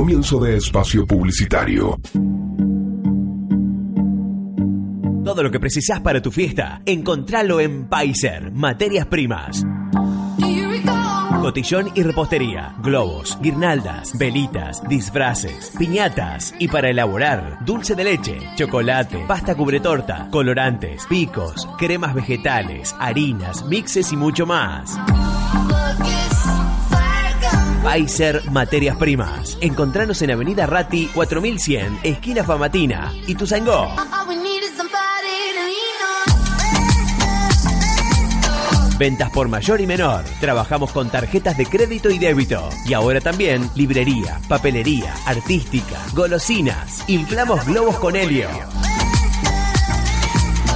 Comienzo de espacio publicitario. Todo lo que precisás para tu fiesta, encontralo en Paiser, Materias Primas. Cotillón y repostería, globos, guirnaldas, velitas, disfraces, piñatas y para elaborar dulce de leche, chocolate, pasta cubretorta, colorantes, picos, cremas vegetales, harinas, mixes y mucho más. Paiser Materias Primas. Encontranos en Avenida Ratti 4100, esquina Famatina y Tuzangó. Ventas por mayor y menor. Trabajamos con tarjetas de crédito y débito. Y ahora también librería, papelería, artística, golosinas. Inflamos globos con helio.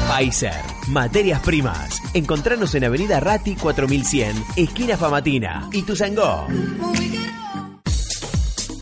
Pfizer, materias primas. Encontranos en Avenida Ratti 4100, esquina Famatina y Tuzangó.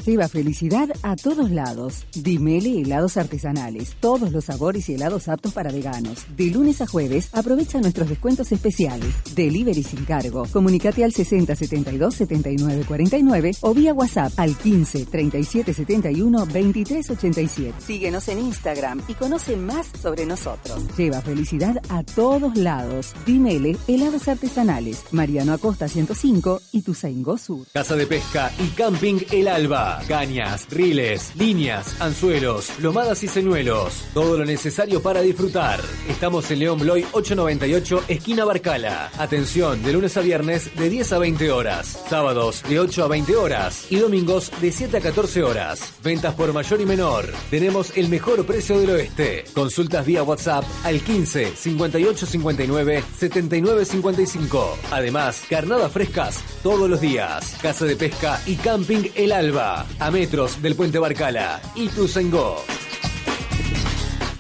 Lleva felicidad a todos lados. Dimele helados artesanales. Todos los sabores y helados aptos para veganos. De lunes a jueves, aprovecha nuestros descuentos especiales. Delivery sin cargo. Comunicate al 60 72 79 49 o vía WhatsApp al 15 37 71 23 87. Síguenos en Instagram y conoce más sobre nosotros. Lleva felicidad a todos lados. Dimele helados artesanales. Mariano Acosta 105 y Tuzaingó Sur. Casa de Pesca y Camping El Alba. Cañas, riles, líneas, anzuelos, lomadas y señuelos. Todo lo necesario para disfrutar. Estamos en León Bloy 898, esquina Barcala. Atención, de lunes a viernes de 10 a 20 horas. Sábados de 8 a 20 horas. Y domingos de 7 a 14 horas. Ventas por mayor y menor. Tenemos el mejor precio del oeste. Consultas vía WhatsApp al 15 58 59 79 55. Además, carnadas frescas todos los días. Casa de pesca y camping El Alba a metros del puente Barcala. Y Tuzengó.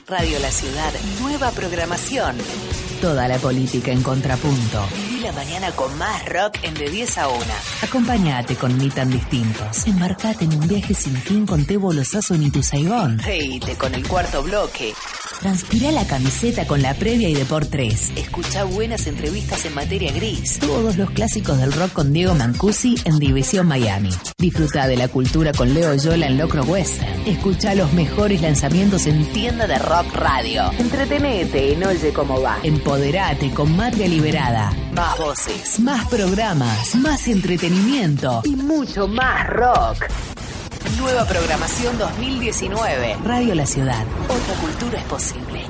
Radio La Ciudad, nueva programación. Toda la política en contrapunto. Viví la mañana con más rock en de 10 a 1. Acompáñate con Ni Tan Distintos. Embarcate en un viaje sin fin con Tebo Lozazo en Ituzaigón. Reíte con el cuarto bloque. Transpira la camiseta con la previa y de por 3. Escucha buenas entrevistas en materia gris. Todos los clásicos del rock con Diego Mancusi en División Miami. Disfruta de la cultura con Leo Yola en Locro Western. Escucha los mejores lanzamientos en Tienda de Rock Radio. Entretenete en Oye Cómo Va. Empoderate con Matria Liberada. Más voces, más programas, más entretenimiento y mucho más rock. Nueva programación 2019. Radio La Ciudad. Otra cultura es posible.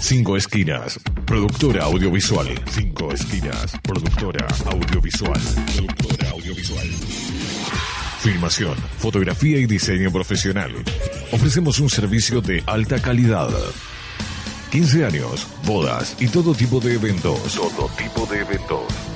Cinco Esquinas, productora audiovisual. Cinco Esquinas, productora audiovisual. Productora audiovisual. Filmación, fotografía y diseño profesional. Ofrecemos un servicio de alta calidad. 15 años, bodas y todo tipo de eventos. Todo tipo de eventos.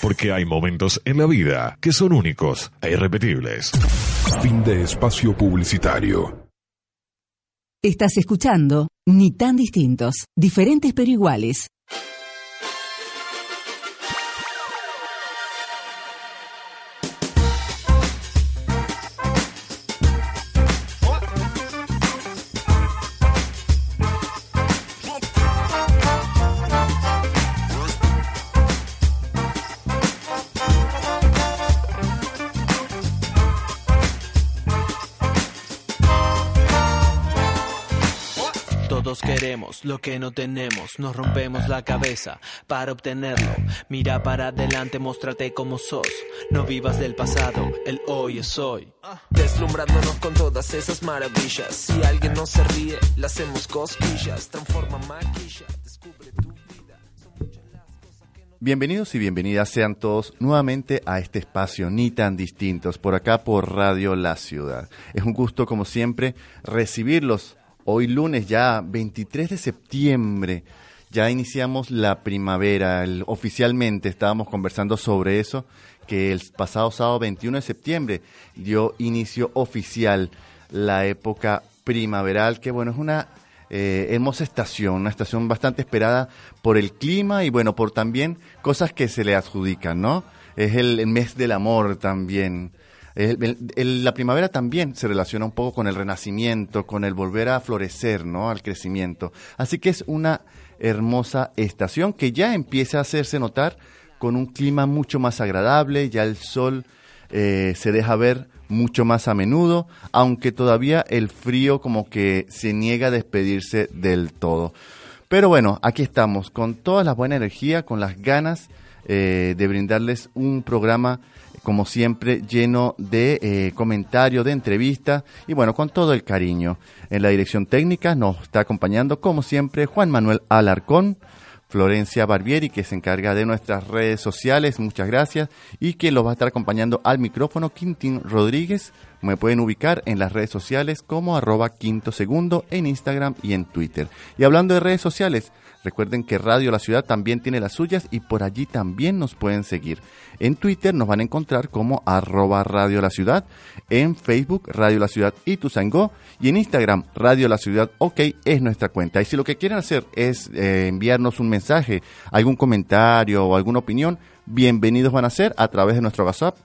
Porque hay momentos en la vida que son únicos e irrepetibles. Fin de espacio publicitario. Estás escuchando Ni tan distintos, diferentes pero iguales. Lo que no tenemos, nos rompemos la cabeza para obtenerlo. Mira para adelante, muéstrate como sos. No vivas del pasado, el hoy es hoy. Deslumbrándonos con todas esas maravillas. Si alguien no se ríe, le hacemos cosquillas. Transforma maquilla, descubre tu vida. Son muchas las cosas que no Bienvenidos y bienvenidas sean todos nuevamente a este espacio ni tan distintos por acá por Radio La Ciudad. Es un gusto como siempre recibirlos hoy lunes ya 23 de septiembre. ya iniciamos la primavera. oficialmente estábamos conversando sobre eso, que el pasado sábado 21 de septiembre dio inicio oficial la época primaveral, que bueno, es una eh, hermosa estación, una estación bastante esperada por el clima y bueno, por también cosas que se le adjudican, ¿no? Es el, mes del amor también. La primavera también se relaciona un poco con el renacimiento, con el volver a florecer, ¿no? Al crecimiento. Así que es una hermosa estación que ya empieza a hacerse notar con un clima mucho más agradable, ya el sol eh, se deja ver mucho más a menudo, aunque todavía el frío como que se niega a despedirse del todo. Pero bueno, aquí estamos con toda la buena energía, con las ganas eh, de brindarles un programa como siempre, lleno de eh, comentarios, de entrevistas y bueno, con todo el cariño. En la dirección técnica nos está acompañando, como siempre, Juan Manuel Alarcón. Florencia Barbieri, que se encarga de nuestras redes sociales, muchas gracias, y que los va a estar acompañando al micrófono Quintín Rodríguez. Me pueden ubicar en las redes sociales como arroba quinto segundo en Instagram y en Twitter. Y hablando de redes sociales, recuerden que Radio La Ciudad también tiene las suyas y por allí también nos pueden seguir. En Twitter nos van a encontrar como arroba Radio La Ciudad, en Facebook Radio La Ciudad y Tuzangó y en Instagram Radio La Ciudad OK es nuestra cuenta. Y si lo que quieren hacer es eh, enviarnos un mensaje, algún comentario o alguna opinión, bienvenidos van a ser a través de nuestro WhatsApp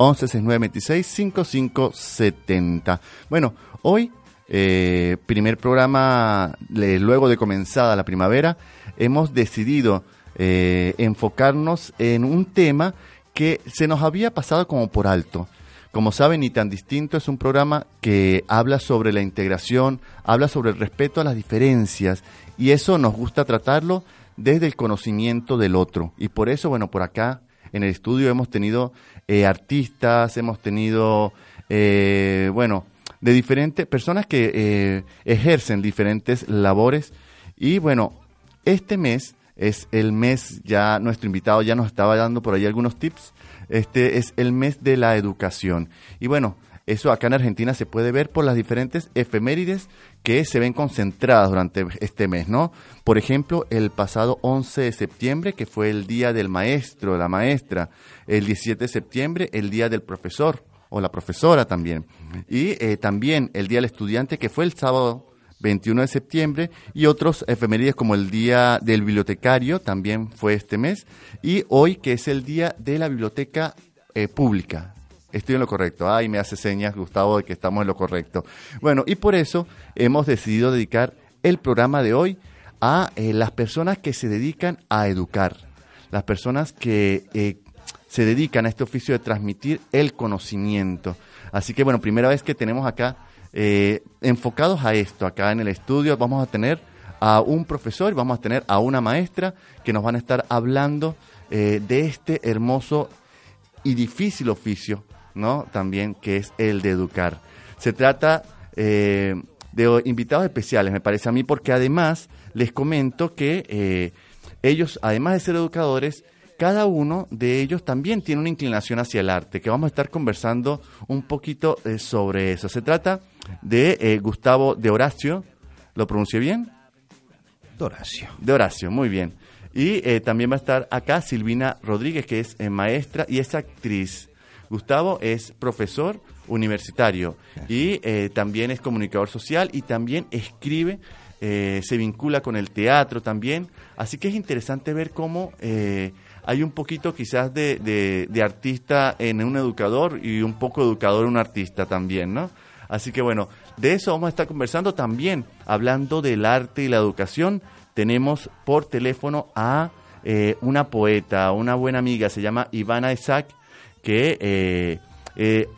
1169265570. Bueno, hoy, eh, primer programa, luego de comenzada la primavera, hemos decidido eh, enfocarnos en un tema que se nos había pasado como por alto. Como saben, y tan distinto es un programa que habla sobre la integración, habla sobre el respeto a las diferencias, y eso nos gusta tratarlo desde el conocimiento del otro. Y por eso, bueno, por acá en el estudio hemos tenido eh, artistas, hemos tenido, eh, bueno, de diferentes personas que eh, ejercen diferentes labores. Y bueno, este mes es el mes, ya nuestro invitado ya nos estaba dando por ahí algunos tips, este es el mes de la educación. Y bueno, eso acá en Argentina se puede ver por las diferentes efemérides que se ven concentradas durante este mes, ¿no? Por ejemplo, el pasado 11 de septiembre, que fue el Día del Maestro, la maestra, el 17 de septiembre, el Día del Profesor o la profesora también, y eh, también el Día del Estudiante, que fue el sábado 21 de septiembre, y otros efemérides como el Día del Bibliotecario, también fue este mes, y hoy que es el Día de la Biblioteca eh, Pública. Estoy en lo correcto. Ay, me hace señas, Gustavo, de que estamos en lo correcto. Bueno, y por eso hemos decidido dedicar el programa de hoy a eh, las personas que se dedican a educar, las personas que eh, se dedican a este oficio de transmitir el conocimiento. Así que, bueno, primera vez que tenemos acá eh, enfocados a esto, acá en el estudio vamos a tener a un profesor, vamos a tener a una maestra que nos van a estar hablando eh, de este hermoso y difícil oficio, ¿no? También que es el de educar. Se trata eh, de invitados especiales, me parece a mí, porque además les comento que ellos, además de ser educadores, cada uno de ellos también tiene una inclinación hacia el arte, que vamos a estar conversando un poquito eh, sobre eso. Se trata de eh, Gustavo de Horacio, ¿lo pronuncié bien? De Horacio. De Horacio, muy bien. Y eh, también va a estar acá Silvina Rodríguez, que es maestra y es actriz. Gustavo es profesor universitario y también es comunicador social y también escribe, se vincula con el teatro también. Así que es interesante ver cómo hay un poquito quizás de, de, artista en un educador y un poco educador en un artista también, ¿no? Así que bueno, de eso vamos a estar conversando también, hablando del arte y la educación. Tenemos por teléfono a eh, una poeta, una buena amiga, se llama Ivana Isaac, que eh, eh,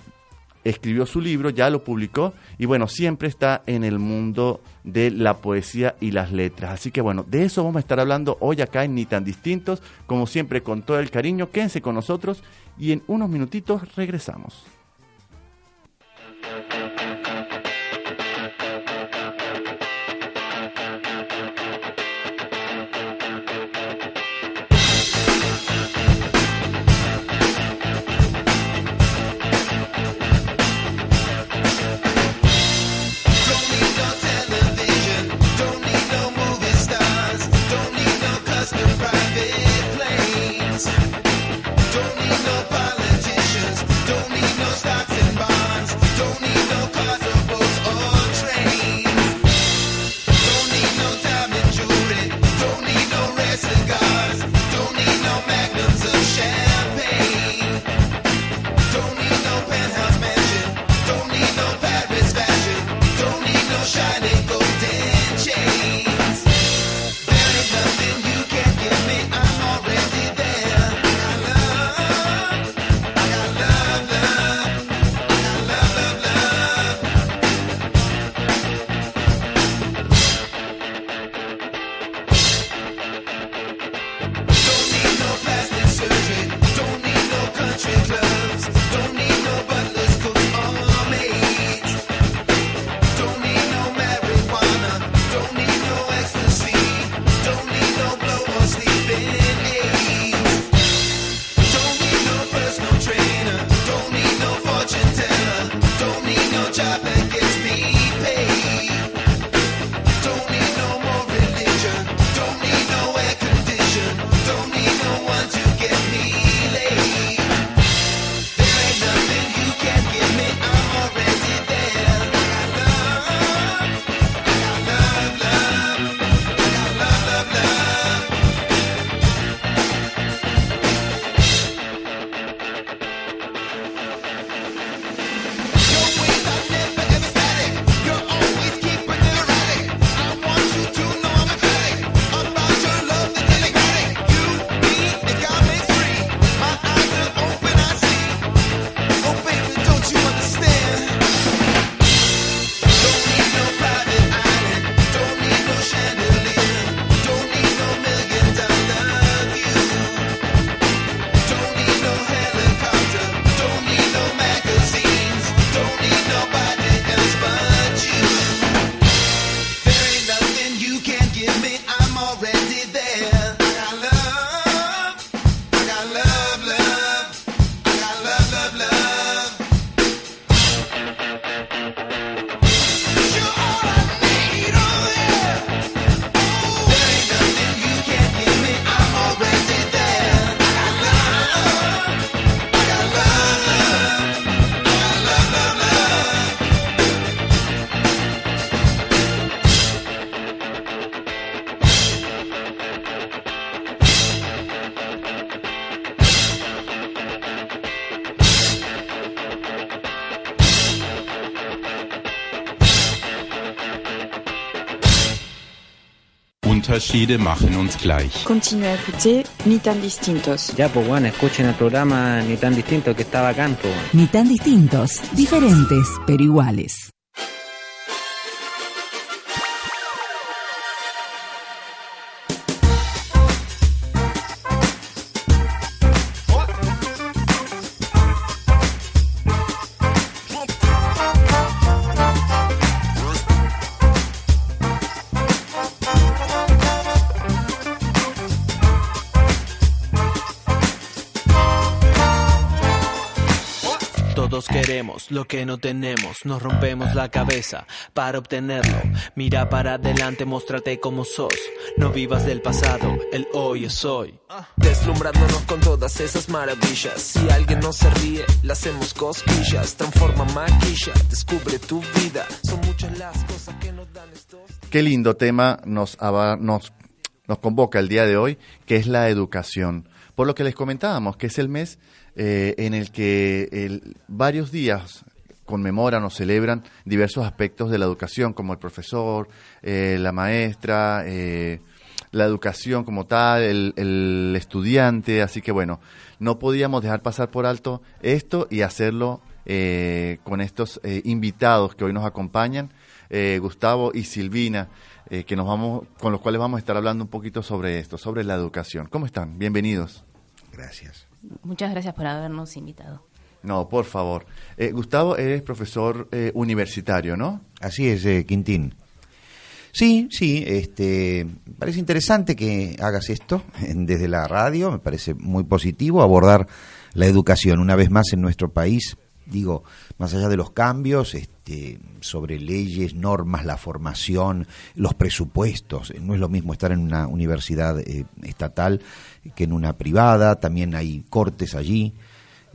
escribió su libro, ya lo publicó y bueno, siempre está en el mundo de la poesía y las letras. Así que bueno, de eso vamos a estar hablando hoy acá en Ni tan distintos, como siempre con todo el cariño, quédense con nosotros y en unos minutitos regresamos. Unterschiede machen uns gleich. Continue à écouter Ni tan distintos. Ya, pues bueno, escuchen el programa Ni tan distinto que estaba campo. Ni tan distintos, diferentes, pero iguales. Lo que no tenemos, nos rompemos la cabeza para obtenerlo. Mira para adelante, muéstrate como sos. No vivas del pasado, el hoy es hoy. Deslumbrándonos con todas esas maravillas. Si alguien no se ríe, le hacemos cosquillas. Transforma maquilla, descubre tu vida. Son muchas las cosas que nos dan estos. Qué lindo tema nos, nos, nos convoca el día de hoy, que es la educación. Por lo que les comentábamos, que es el mes eh, en el que varios días conmemoran o celebran diversos aspectos de la educación, como el profesor, eh, la maestra, eh, la educación como tal, el, estudiante, así que bueno, no podíamos dejar pasar por alto esto y hacerlo con estos invitados que hoy nos acompañan, Gustavo y Silvina. que nos vamos, con los cuales vamos a estar hablando un poquito sobre esto, sobre la educación. ¿Cómo están? Bienvenidos. Gracias. Muchas gracias por habernos invitado. No, por favor. Eh, Gustavo, eres profesor eh, universitario, ¿no? Así es, eh, Quintín. Sí, sí, este, parece interesante que hagas esto desde la radio, me parece muy positivo abordar la educación una vez más en nuestro país, digo, más allá de los cambios este, sobre leyes, normas, la formación, los presupuestos, no es lo mismo estar en una universidad estatal que en una privada, también hay cortes allí,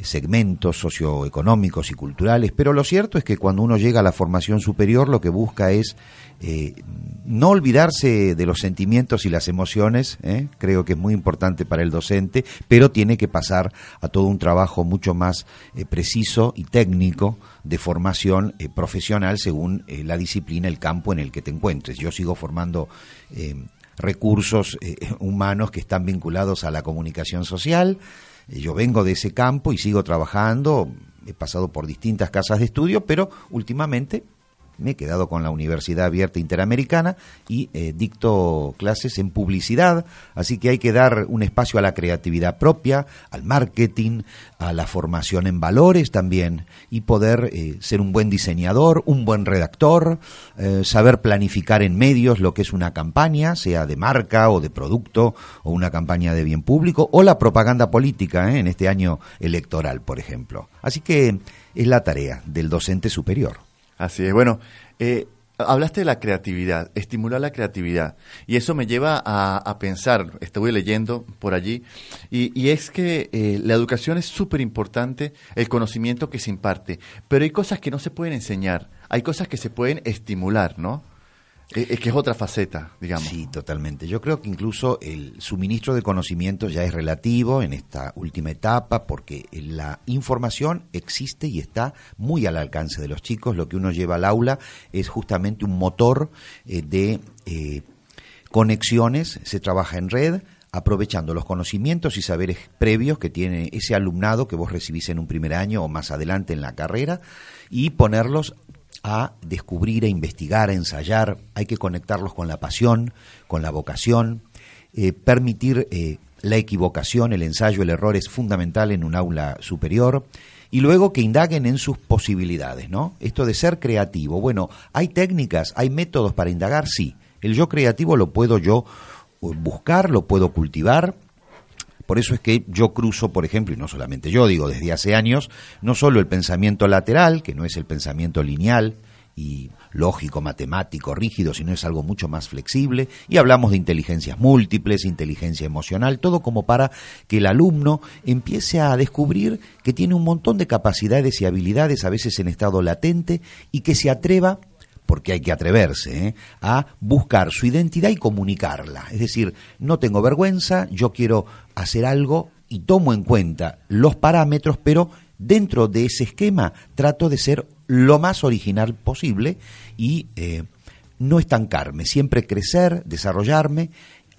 segmentos socioeconómicos y culturales, pero lo cierto es que cuando uno llega a la formación superior lo que busca es eh, no olvidarse de los sentimientos y las emociones, ¿eh? creo que es muy importante para el docente, pero tiene que pasar a todo un trabajo mucho más eh, preciso y técnico de formación profesional según la disciplina, el campo en el que te encuentres. Yo sigo formando recursos humanos que están vinculados a la comunicación social. Eh, yo vengo de ese campo y sigo trabajando, he pasado por distintas casas de estudio, pero últimamente me he quedado con la Universidad Abierta Interamericana y eh, dicto clases en publicidad, así que hay que dar un espacio a la creatividad propia, al marketing, a la formación en valores también y poder eh, ser un buen diseñador, un buen redactor, eh, saber planificar en medios lo que es una campaña, sea de marca o de producto o una campaña de bien público o la propaganda política en este año electoral, por ejemplo. Así que es la tarea del docente superior. Así es. Bueno, eh, hablaste de la creatividad, estimular la creatividad. Y eso me lleva a, pensar, estuve leyendo por allí, y, es que eh, la educación es súper importante, el conocimiento que se imparte, pero hay cosas que no se pueden enseñar, hay cosas que se pueden estimular, ¿no? Es que es otra faceta, digamos. Sí, totalmente. Yo creo que incluso el suministro de conocimiento ya es relativo en esta última etapa porque la información existe y está muy al alcance de los chicos. Lo que uno lleva al aula es justamente un motor eh, de eh, conexiones, se trabaja en red, aprovechando los conocimientos y saberes previos que tiene ese alumnado que vos recibís en un primer año o más adelante en la carrera y ponerlos a descubrir, a investigar, a ensayar, hay que conectarlos con la pasión, con la vocación, eh, permitir eh, la equivocación, el ensayo, el error es fundamental en un aula superior. Y luego que indaguen en sus posibilidades, ¿no? Esto de ser creativo, bueno, hay técnicas, hay métodos para indagar, sí. El yo creativo lo puedo yo eh, buscar, lo puedo cultivar, por eso es que yo cruzo, por ejemplo, y no solamente yo, digo, desde hace años, no solo el pensamiento lateral, que no es el pensamiento lineal y lógico, matemático, rígido, sino es algo mucho más flexible, y hablamos de inteligencias múltiples, inteligencia emocional, todo como para que el alumno empiece a descubrir que tiene un montón de capacidades y habilidades, a veces en estado latente, y que se atreva porque hay que atreverse, ¿eh? a buscar su identidad y comunicarla. Es decir, no tengo vergüenza, yo quiero hacer algo y tomo en cuenta los parámetros, pero dentro de ese esquema trato de ser lo más original posible y eh, no estancarme, siempre crecer, desarrollarme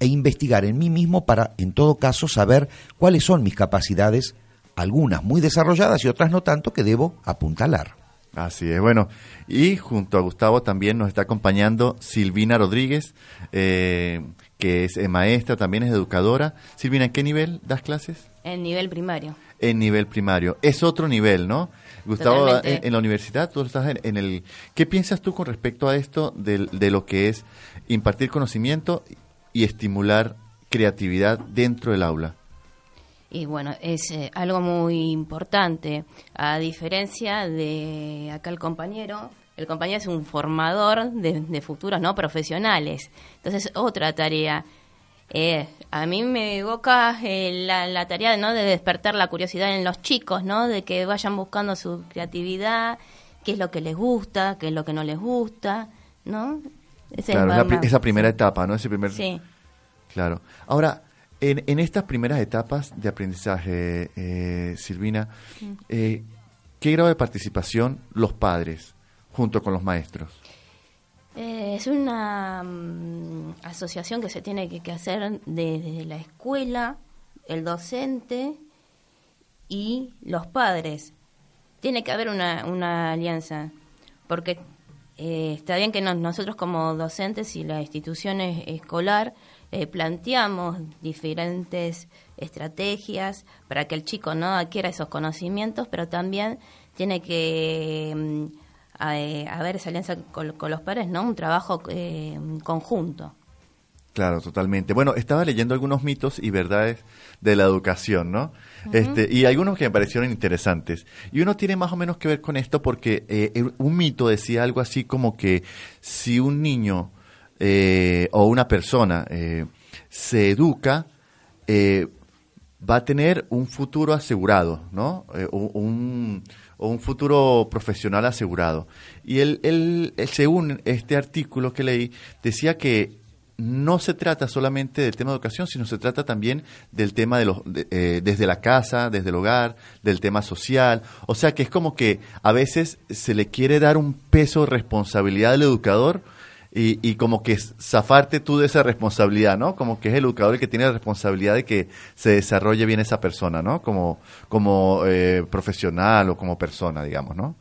e investigar en mí mismo para, en todo caso, saber cuáles son mis capacidades, algunas muy desarrolladas y otras no tanto, que debo apuntalar. Así es, bueno, y junto a Gustavo también nos está acompañando Silvina Rodríguez, eh, que es eh, maestra, también es educadora. Silvina, ¿en qué nivel das clases? En nivel primario. En nivel primario. Es otro nivel, ¿no? Gustavo, en, la universidad, tú estás en, el... ¿Qué piensas tú con respecto a esto de, de lo que es impartir conocimiento y estimular creatividad dentro del aula? Y bueno, es eh, algo muy importante. A diferencia de acá el compañero, el compañero es un formador de, futuros no profesionales. Entonces, otra tarea. Eh, a mí me evoca eh, la, tarea ¿no? de despertar la curiosidad en los chicos, ¿no? de que vayan buscando su creatividad, qué es lo que les gusta, qué es lo que no les gusta. ¿no? claro, esa primera etapa, ¿no? Ese primer... Sí. Claro. Ahora, en, en estas primeras etapas de aprendizaje, eh, Silvina, mm. eh, ¿qué grado de participación los padres junto con los maestros? Eh, es una mm, asociación que se tiene que, hacer desde la escuela, el docente y los padres. Tiene que haber una, una alianza, porque está bien que nosotros como docentes y la institución escolar eh, planteamos diferentes estrategias para que el chico no adquiera esos conocimientos, pero también tiene que mm, eh, haber esa alianza con, los padres, ¿no? Un trabajo eh, conjunto. Claro, totalmente. Bueno, estaba leyendo algunos mitos y verdades de la educación, ¿no? este, y algunos que me parecieron interesantes. Y uno tiene más o menos que ver con esto porque un mito decía algo así como que si un niño eh, o una persona eh, se educa, eh, va a tener un futuro asegurado, ¿no? O, un, futuro profesional asegurado. Y él, él, según este artículo que leí, decía que no se trata solamente del tema de educación, sino se trata también del tema de los, desde la casa, desde el hogar, del tema social. O sea que es como que a veces se le quiere dar un peso de responsabilidad al educador y, y, como que zafarte tú de esa responsabilidad, ¿no? Como que es el educador el que tiene la responsabilidad de que se desarrolle bien esa persona, ¿no? Como, como eh, profesional o como persona, digamos, ¿no?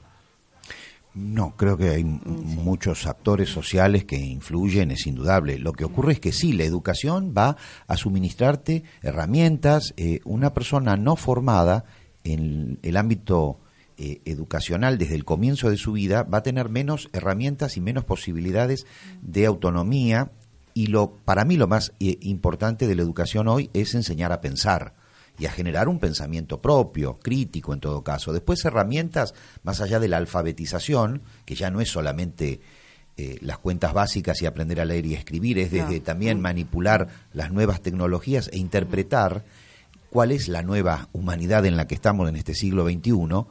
No, creo que hay muchos actores sociales que influyen, es indudable. Lo que ocurre es que sí, la educación va a suministrarte herramientas. Eh, una persona no formada en el ámbito eh, educacional desde el comienzo de su vida va a tener menos herramientas y menos posibilidades de autonomía. Y lo para mí lo más eh, importante de la educación hoy es enseñar a pensar y a generar un pensamiento propio, crítico en todo caso. Después herramientas más allá de la alfabetización, que ya no es solamente eh, las cuentas básicas y aprender a leer y escribir, es desde también manipular las nuevas tecnologías e interpretar cuál es la nueva humanidad en la que estamos en este siglo XXI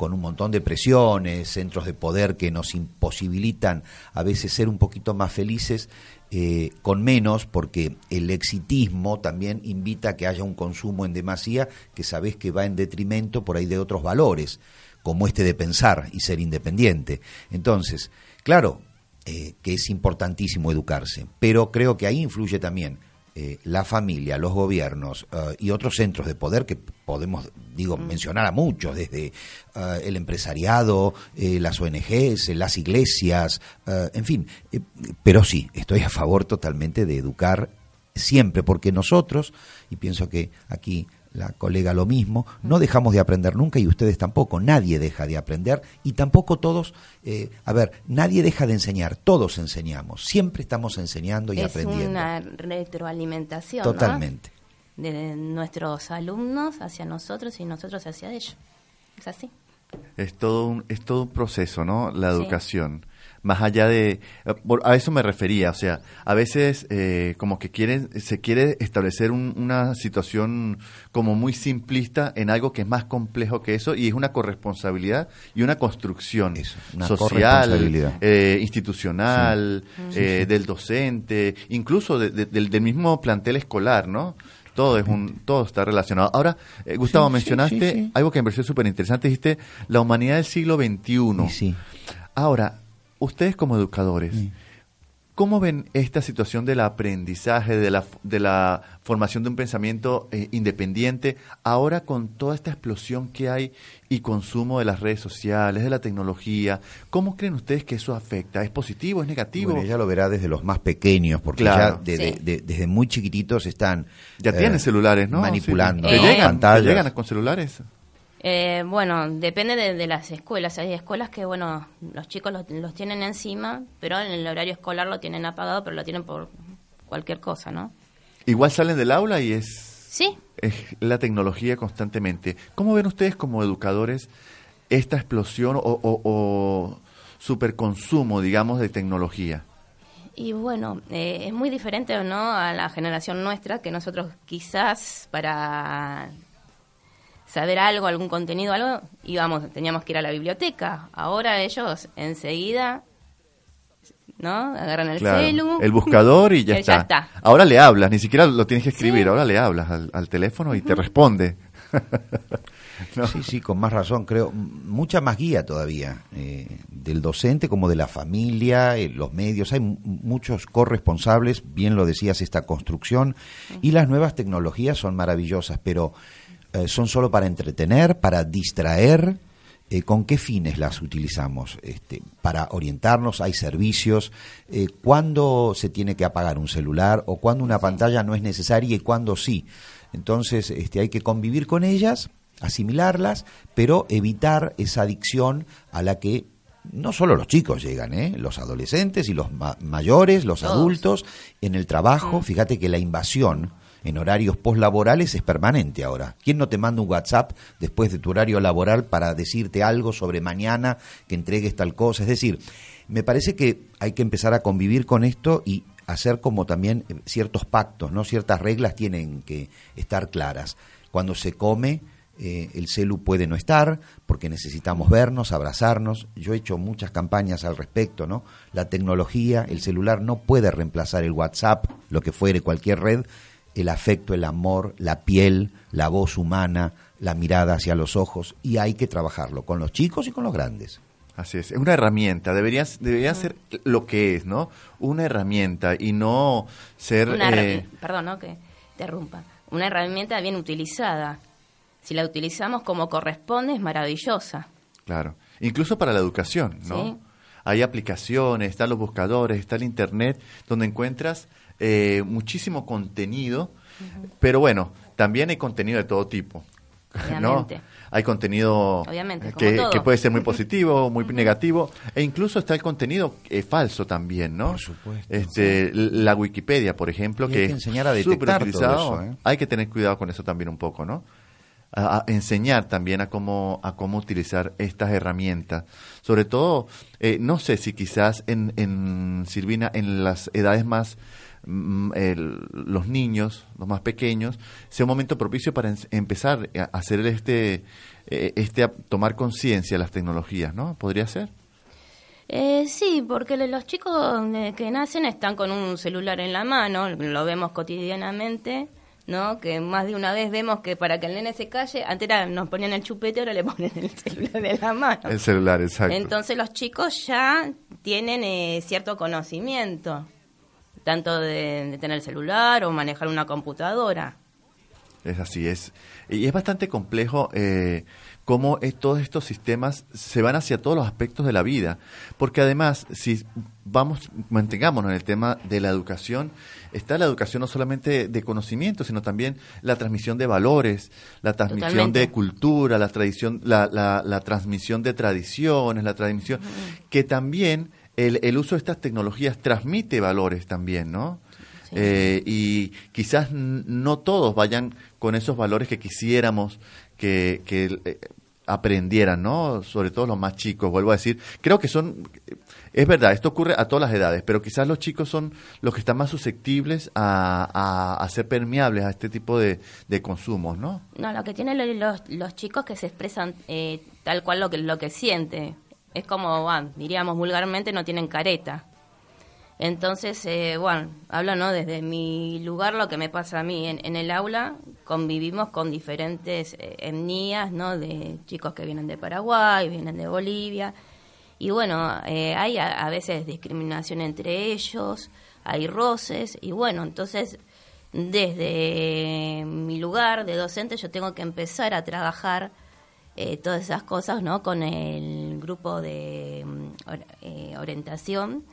con un montón de presiones, centros de poder que nos imposibilitan a veces ser un poquito más felices eh, con menos, porque el exitismo también invita a que haya un consumo en demasía que sabes que va en detrimento por ahí de otros valores, como este de pensar y ser independiente. Entonces, claro eh, que es importantísimo educarse, pero creo que ahí influye también eh, la familia, los gobiernos eh, y otros centros de poder que podemos, digo, mm. mencionar a muchos, desde eh, el empresariado, las ONGs, las iglesias, en fin. pero sí, estoy a favor totalmente de educar siempre, porque nosotros, y pienso que aquí la colega lo mismo, no dejamos de aprender nunca y ustedes tampoco, nadie deja de aprender y tampoco todos, eh, a ver, nadie deja de enseñar, todos enseñamos, siempre estamos enseñando y aprendiendo. Es una retroalimentación. Totalmente. De nuestros alumnos hacia nosotros y nosotros hacia ellos. Es así. Es todo un, es todo un proceso, ¿no? La educación más allá de a eso me refería o sea a veces eh, como que quieren se quiere establecer una situación como muy simplista en algo que es más complejo que eso y es una corresponsabilidad y una construcción social eh, institucional eh, del docente incluso del, mismo plantel escolar no todo es un todo está relacionado. Ahora Gustavo mencionaste algo que me pareció súper interesante dijiste la humanidad del siglo XXI ahora ustedes como educadores, ¿Cómo ven esta situación del aprendizaje, de la, de la formación de un pensamiento eh, independiente, ahora con toda esta explosión que hay y consumo de las redes sociales, de la tecnología? ¿Cómo creen ustedes que eso afecta? ¿Es positivo, es negativo? Bueno, ella lo verá desde los más pequeños, porque ya desde muy chiquititos están... Ya tienen eh, celulares, ¿no? Manipulando ¿Te llegan, ¿Te llegan con celulares? Eh, bueno, depende de, las escuelas. Hay escuelas que, bueno, los chicos los, tienen encima, pero en el horario escolar lo tienen apagado, pero lo tienen por cualquier cosa, ¿no? Igual salen del aula y es, sí. es la tecnología constantemente. ¿Cómo ven ustedes como educadores esta explosión o, o, superconsumo, digamos, de tecnología? Y bueno, eh, es muy diferente, ¿no? A la generación nuestra, que nosotros quizás para saber algo, algún contenido, algo, íbamos, teníamos que ir a la biblioteca. Ahora ellos enseguida, ¿no? Agarran el celu. El buscador y ya, está. Ahora le hablas, ni siquiera lo tienes que escribir, ahora le hablas al, teléfono y te responde. Sí, sí, con más razón, creo. Mucha más guía todavía, eh, del docente como de la familia, eh, los medios. Hay muchos corresponsables, bien lo decías, esta construcción. Y las nuevas tecnologías son maravillosas, pero eh, son solo para entretener, para distraer. Eh, ¿Con qué fines las utilizamos? Este, para orientarnos, hay servicios. Eh, ¿Cuándo se tiene que apagar un celular o cuándo una pantalla no es necesaria y cuándo sí? Entonces este, hay que convivir con ellas, asimilarlas, pero evitar esa adicción a la que no solo los chicos llegan, ¿eh? los adolescentes y los mayores, los adultos, en el trabajo. Fíjate que la invasión en horarios postlaborales es permanente ahora. ¿Quién no te manda un WhatsApp después de tu horario laboral para decirte algo sobre mañana, que entregues tal cosa? Es decir, me parece que hay que empezar a convivir con esto y hacer como también eh, ciertos pactos, ¿no? Ciertas reglas tienen que estar claras. Cuando se come, eh, el celu puede no estar porque necesitamos vernos, abrazarnos. Yo he hecho muchas campañas al respecto, ¿no? La tecnología, el celular no puede reemplazar el WhatsApp, lo que fuere, cualquier red, el afecto, el amor, la piel, la voz humana, la mirada hacia los ojos, y hay que trabajarlo con los chicos y con los grandes. Así es, es una herramienta, debería, debería ser lo que es, ¿no? Una herramienta y no ser... Eh, perdón, ¿no? Que interrumpa. Una herramienta bien utilizada. Si la utilizamos como corresponde, es maravillosa. Claro, incluso para la educación, ¿no? Hay aplicaciones, están los buscadores, está el Internet, donde encuentras eh, muchísimo contenido, pero bueno, también hay contenido de todo tipo. ¿no? Hay contenido que, puede ser muy positivo, muy negativo, e incluso está el contenido eh, falso también, ¿no? Por supuesto. Este, La Wikipedia, por ejemplo, que, que enseñar a detectar utilizado, ¿eh? hay que tener cuidado con eso también un poco, ¿no? A, enseñar también a cómo a cómo utilizar estas herramientas sobre todo no sé si quizás en, en Silvina en las edades más Mm, los niños, los más pequeños, sea un momento propicio para empezar a hacer este, eh, este tomar conciencia de las tecnologías, ¿no? ¿Podría ser? Eh, sí, porque los chicos eh, que nacen están con un celular en la mano, lo vemos cotidianamente, ¿no? Que más de una vez vemos que para que el nene se calle, antes nos ponían el chupete, ahora le ponen el celular en la mano. El celular, exacto. Entonces los chicos ya tienen eh, cierto conocimiento tanto de, tener el celular o manejar una computadora. Es así, es. Y es bastante complejo eh, cómo todos estos sistemas se van hacia todos los aspectos de la vida. Porque además, si vamos, mantengámonos en el tema de la educación, está la educación no solamente de conocimiento, sino también la transmisión de valores, la transmisión de cultura, la, tradición, la, la, transmisión de tradiciones, la transmisión, que también el, uso de estas tecnologías transmite valores también, ¿no? Eh, y quizás no todos vayan con esos valores que quisiéramos que, eh, aprendieran, ¿no? Sobre todo los más chicos, vuelvo a decir. Creo que son, es verdad, esto ocurre a todas las edades, pero quizás los chicos son los que están más susceptibles a, ser permeables a este tipo de, consumos, ¿no? No, lo que tienen los, los chicos que se expresan eh, tal cual lo que, lo que siente es como, bueno, diríamos vulgarmente, no tienen careta. Entonces, eh, bueno, hablo ¿no? desde mi lugar lo que me pasa a mí. En, el aula convivimos con diferentes eh, etnias, ¿no? de chicos que vienen de Paraguay, vienen de Bolivia, Y bueno, eh, hay a, veces discriminación entre ellos, hay roces, y bueno, entonces desde mi lugar de docente yo tengo que empezar a trabajar eh, todas esas cosas ¿no? con el grupo de mm, eh, orientación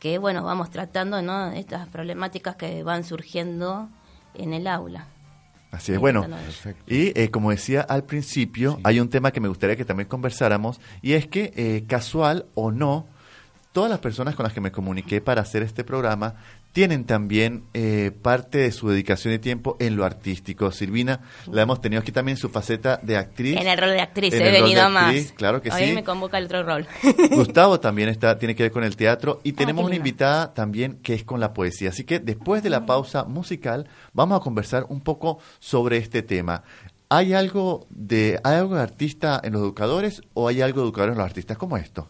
que bueno vamos tratando ¿no? estas problemáticas que van surgiendo en el aula. Así es, bueno, y eh, como decía al principio, hay un tema que me gustaría que también conversáramos, y es que eh, casual o no, todas las personas con las que me comuniqué para hacer este programa tienen también eh, parte de su dedicación y tiempo en lo artístico. Silvina la hemos tenido aquí también en su faceta de actriz. En el rol de actriz, he venido más. Claro que Hoy sí. me convoca el otro rol. Gustavo también está, tiene que ver con el teatro y tenemos una invitada también que es con la poesía. Así que después de la pausa musical vamos a conversar un poco sobre este tema. ¿Hay algo de, ¿hay algo de artista en los educadores o hay algo de educadores en los artistas? como esto?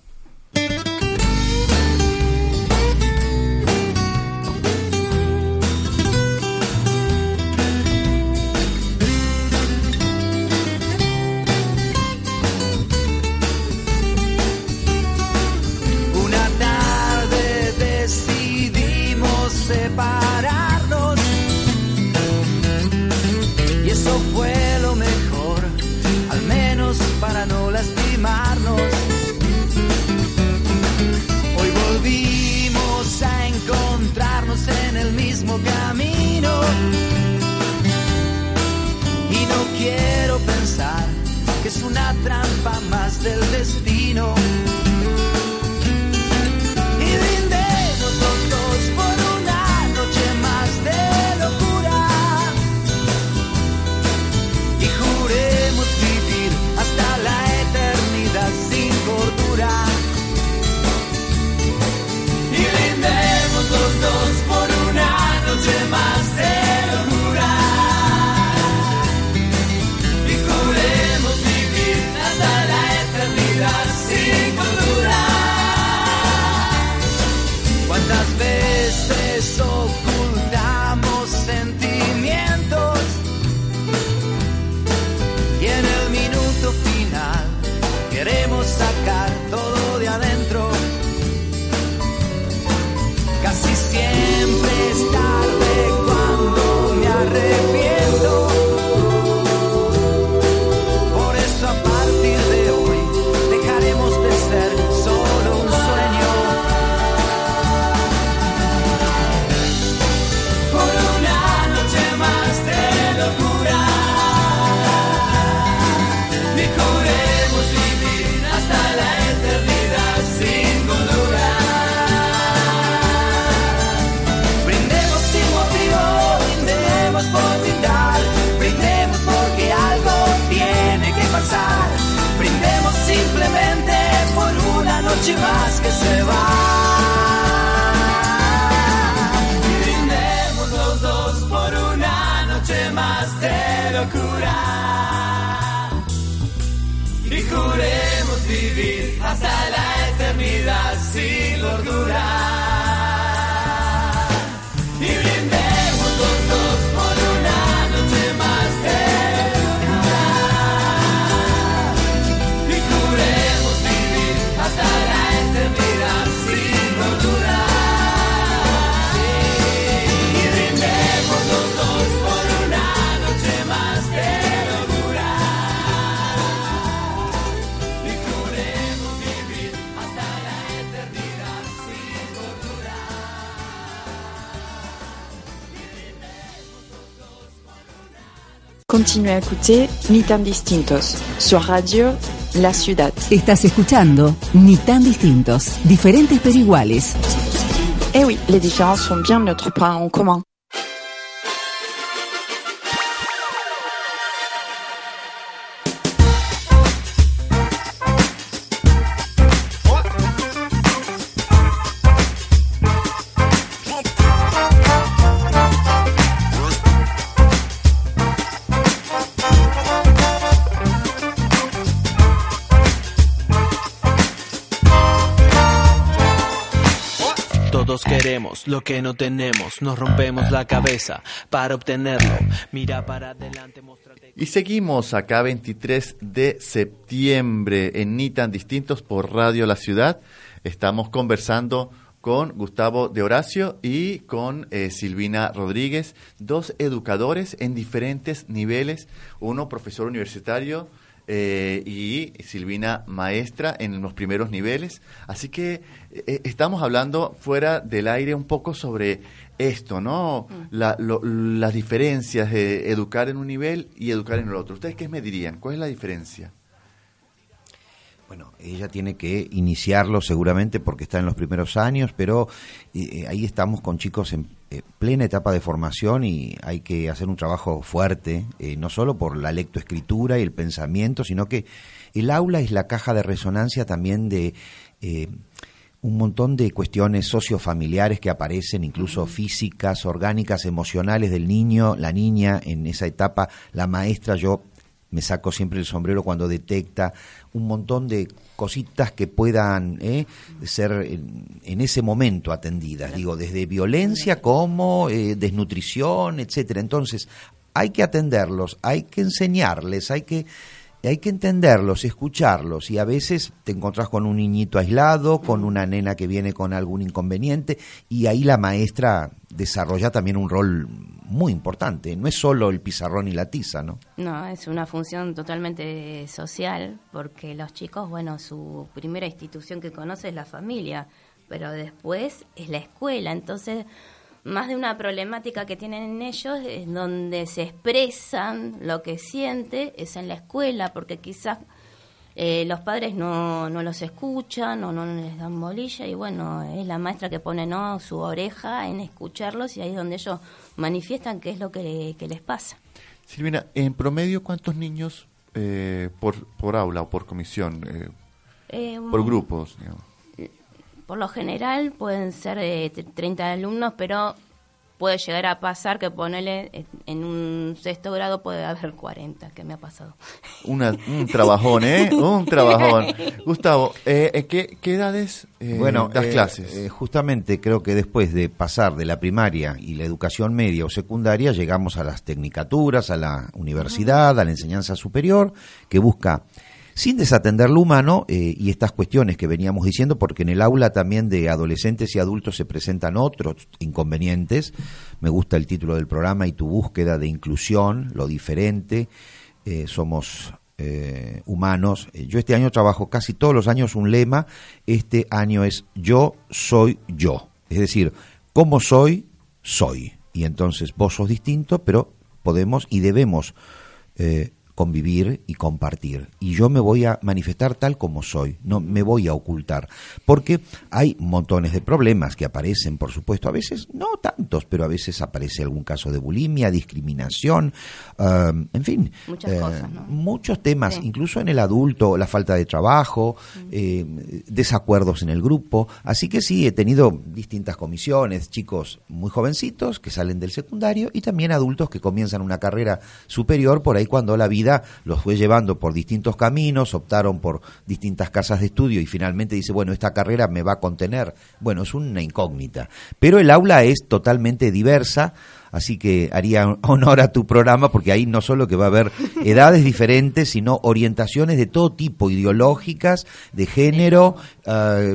Continue a écouter Ni tan distintos sur Radio La Ciudad. Estás escuchando Ni tan distintos, diferentes pero iguales. Eh oui, les différences sont bien notre point en commun. Lo que no tenemos, nos rompemos la cabeza para obtenerlo. Mira para adelante, muéstrate. Y seguimos acá 23 de septiembre en Ni tan distintos por Radio La Ciudad. Estamos conversando con Gustavo de Horacio y con eh, Silvina Rodríguez, dos educadores en diferentes niveles, uno profesor universitario eh, y Silvina maestra en los primeros niveles. Así que eh, estamos hablando fuera del aire un poco sobre esto, ¿no? Mm. las diferencias de educar en un nivel y educar en el otro. ¿Ustedes qué me dirían? ¿Cuál es la diferencia? Bueno, ella tiene que iniciarlo seguramente porque está en los primeros años, pero eh, ahí estamos con chicos en eh, plena etapa de formación y hay que hacer un trabajo fuerte, eh, no solo por la lectoescritura y el pensamiento, sino que el aula es la caja de resonancia también de un montón de cuestiones sociofamiliares que aparecen, incluso físicas, orgánicas, emocionales del niño, la niña en esa etapa, la maestra, yo me saco siempre el sombrero cuando detecta un montón de cositas que puedan eh, ser en, ese momento atendidas, digo, desde violencia como eh, desnutrición, etcétera. Entonces, hay que atenderlos, hay que enseñarles, hay que hay que entenderlos, escucharlos. Y a veces te encontrás con un niñito aislado, con una nena que viene con algún inconveniente y ahí la maestra desarrolla también un rol muy importante, no es solo el pizarrón y la tiza, ¿no? No, es una función totalmente social porque los chicos, bueno, su primera institución que conoce es la familia, pero después es la escuela, entonces más de una problemática que tienen ellos es donde se expresan lo que siente es en la escuela, porque quizás eh, los padres no, no los escuchan o no les dan bolilla y bueno, es la maestra que pone no su oreja en escucharlos y ahí es donde ellos manifiestan qué es lo que, les pasa. Silvina, en promedio, ¿cuántos niños eh, por, por aula o por comisión? Eh, por grupos, digamos? por lo general pueden ser de 30 alumnos, pero puede llegar a pasar que ponele en un sexto grado puede haber 40, que me ha pasado. un trabajón, ¿eh? Un trabajón. Gustavo, eh, ¿qué, ¿qué, edades eh, bueno, das eh, clases? Eh, justamente creo que después de pasar de la primaria y la educación media o secundaria, llegamos a las tecnicaturas, a la universidad, a la enseñanza superior, que busca sin desatender lo humano eh, y estas cuestiones que veníamos diciendo, porque en el aula también de adolescentes y adultos se presentan otros inconvenientes. Me gusta el título del programa y tu búsqueda de inclusión, lo diferente. Eh, somos eh, humanos. Yo este año trabajo casi todos los años un lema. Este año es yo soy yo. Es decir, como soy, soy. Y entonces vos sos distinto, pero podemos y debemos convivir y compartir. Y yo me voy a manifestar tal como soy, no me voy a ocultar. Porque hay montones de problemas que aparecen, por supuesto, a veces no tantos, pero a veces aparece algún caso de bulimia, discriminación, um, en fin. Muchas cosas, ¿no? Muchos temas, incluso en el adulto, la falta de trabajo, eh, desacuerdos en el grupo. Así que sí, he tenido distintas comisiones, chicos muy jovencitos que salen del secundario y también adultos que comienzan una carrera superior por ahí cuando la vida los fue llevando por distintos caminos, optaron por distintas casas de estudio y finalmente dice, bueno, esta carrera me va a contener. Bueno, es una incógnita. Pero el aula es totalmente diversa, así que haría honor a tu programa porque ahí no solo que va a haber edades diferentes, sino orientaciones de todo tipo, ideológicas, de género, eh,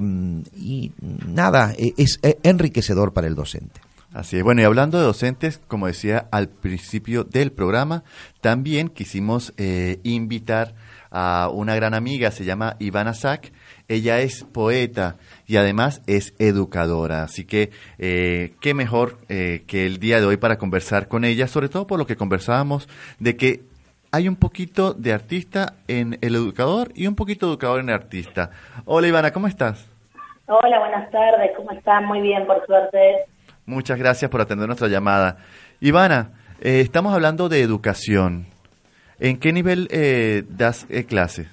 y nada, e, es enriquecedor para el docente. Así es. Bueno, y hablando de docentes, como decía al principio del programa, también quisimos eh, invitar a una gran amiga, se llama Ivana Sack. Ella es poeta y además es educadora. Así que, eh, qué mejor eh, que el día de hoy para conversar con ella, sobre todo por lo que conversábamos de que hay un poquito de artista en el educador y un poquito educador en el artista. Hola Ivana, ¿cómo estás? Hola, buenas tardes, ¿cómo estás? Muy bien, por suerte. Muchas gracias por atender nuestra llamada. Ivana, eh, estamos hablando de educación. ¿En qué nivel eh, das eh, clases?